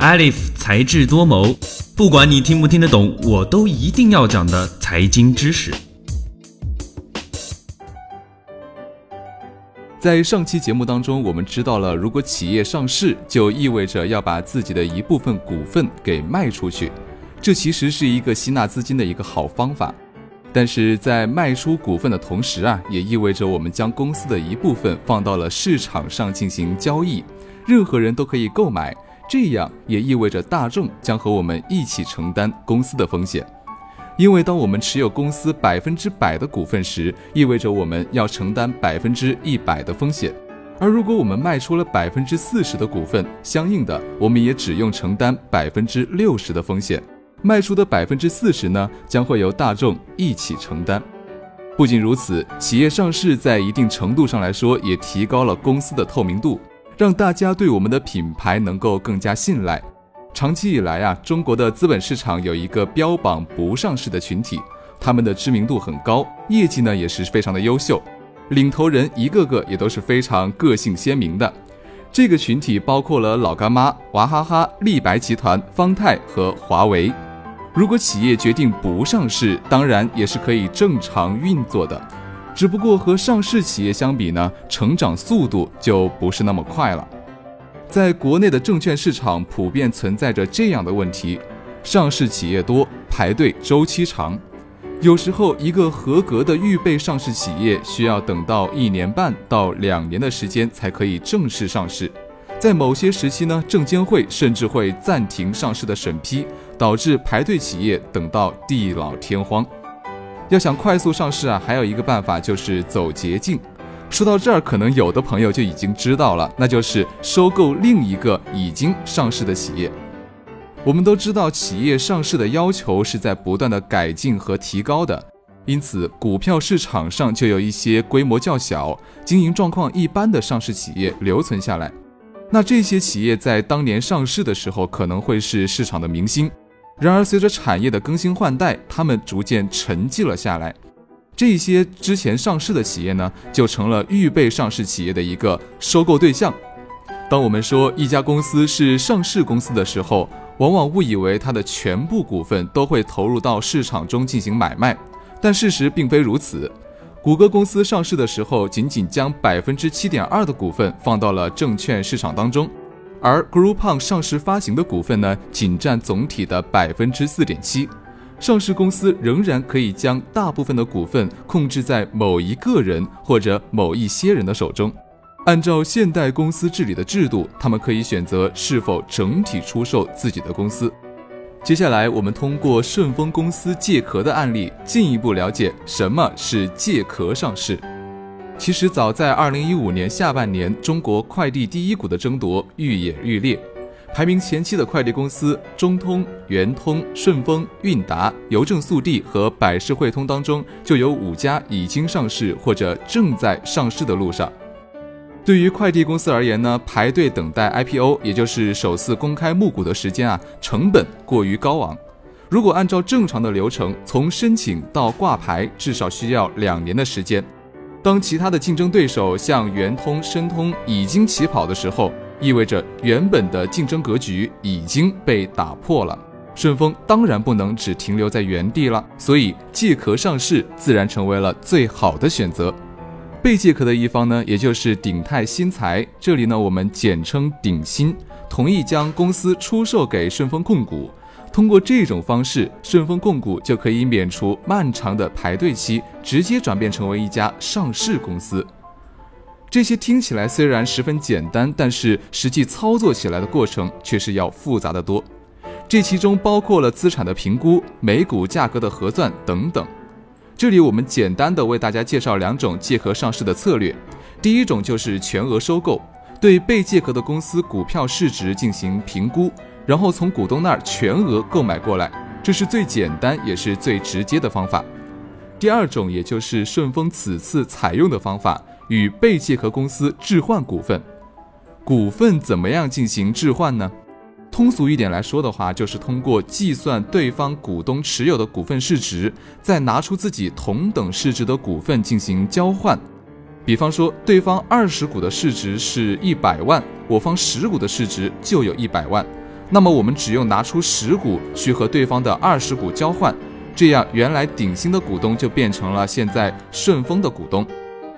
Alif 才智多谋，不管你听不听得懂，我都一定要讲的财经知识。在上期节目当中，我们知道了，如果企业上市，就意味着要把自己的一部分股份给卖出去，这其实是一个吸纳资金的一个好方法。但是在卖出股份的同时啊，也意味着我们将公司的一部分放到了市场上进行交易，任何人都可以购买。这样也意味着大众将和我们一起承担公司的风险，因为当我们持有公司百分之百的股份时，意味着我们要承担百分之一百的风险。而如果我们卖出了百分之四十的股份，相应的，我们也只用承担百分之六十的风险。卖出的百分之四十呢，将会由大众一起承担。不仅如此，企业上市在一定程度上来说，也提高了公司的透明度，让大家对我们的品牌能够更加信赖。长期以来啊，中国的资本市场有一个标榜不上市的群体，他们的知名度很高，业绩呢也是非常的优秀，领头人一个个也都是非常个性鲜明的。这个群体包括了老干妈、娃哈哈、立白集团、方太和华为。如果企业决定不上市，当然也是可以正常运作的，只不过和上市企业相比呢，成长速度就不是那么快了。在国内的证券市场普遍存在着这样的问题：上市企业多，排队周期长，有时候一个合格的预备上市企业需要等到一年半到两年的时间才可以正式上市。在某些时期呢，证监会甚至会暂停上市的审批，导致排队企业等到地老天荒。要想快速上市啊，还有一个办法就是走捷径。说到这儿，可能有的朋友就已经知道了，那就是收购另一个已经上市的企业。我们都知道，企业上市的要求是在不断的改进和提高的，因此股票市场上就有一些规模较小、经营状况一般的上市企业留存下来。那这些企业在当年上市的时候可能会是市场的明星，然而随着产业的更新换代，他们逐渐沉寂了下来。这些之前上市的企业呢，就成了预备上市企业的一个收购对象。当我们说一家公司是上市公司的时候，往往误以为它的全部股份都会投入到市场中进行买卖，但事实并非如此。谷歌公司上市的时候，仅仅将百分之七点二的股份放到了证券市场当中，而 Groupon 上市发行的股份呢，仅占总体的百分之四点七。上市公司仍然可以将大部分的股份控制在某一个人或者某一些人的手中。按照现代公司治理的制度，他们可以选择是否整体出售自己的公司。接下来，我们通过顺丰公司借壳的案例，进一步了解什么是借壳上市。其实，早在2015年下半年，中国快递第一股的争夺愈演愈烈。排名前期的快递公司中通、圆通、顺丰、韵达、邮政速递和百世汇通当中，就有五家已经上市或者正在上市的路上。对于快递公司而言呢，排队等待 IPO，也就是首次公开募股的时间啊，成本过于高昂。如果按照正常的流程，从申请到挂牌至少需要两年的时间。当其他的竞争对手像圆通、申通已经起跑的时候，意味着原本的竞争格局已经被打破了。顺丰当然不能只停留在原地了，所以借壳上市自然成为了最好的选择。被借壳的一方呢，也就是鼎泰新材，这里呢我们简称鼎新，同意将公司出售给顺丰控股。通过这种方式，顺丰控股就可以免除漫长的排队期，直接转变成为一家上市公司。这些听起来虽然十分简单，但是实际操作起来的过程却是要复杂的多。这其中包括了资产的评估、每股价格的核算等等。这里我们简单的为大家介绍两种借壳上市的策略。第一种就是全额收购，对被借壳的公司股票市值进行评估，然后从股东那儿全额购买过来，这是最简单也是最直接的方法。第二种，也就是顺丰此次采用的方法，与被借壳公司置换股份。股份怎么样进行置换呢？通俗一点来说的话，就是通过计算对方股东持有的股份市值，再拿出自己同等市值的股份进行交换。比方说，对方二十股的市值是一百万，我方十股的市值就有一百万。那么我们只用拿出十股去和对方的二十股交换，这样原来鼎新的股东就变成了现在顺丰的股东。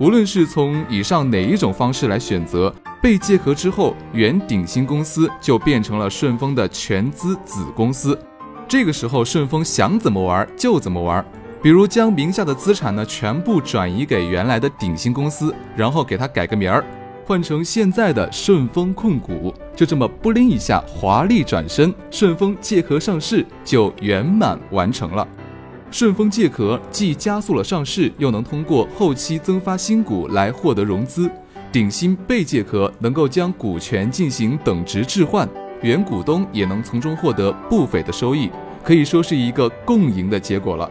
无论是从以上哪一种方式来选择，被借壳之后，原鼎新公司就变成了顺丰的全资子公司。这个时候，顺丰想怎么玩就怎么玩，比如将名下的资产呢全部转移给原来的鼎新公司，然后给它改个名儿，换成现在的顺丰控股，就这么不灵一下华丽转身，顺丰借壳上市就圆满完成了。顺丰借壳既加速了上市，又能通过后期增发新股来获得融资。鼎新被借壳能够将股权进行等值置换，原股东也能从中获得不菲的收益，可以说是一个共赢的结果了。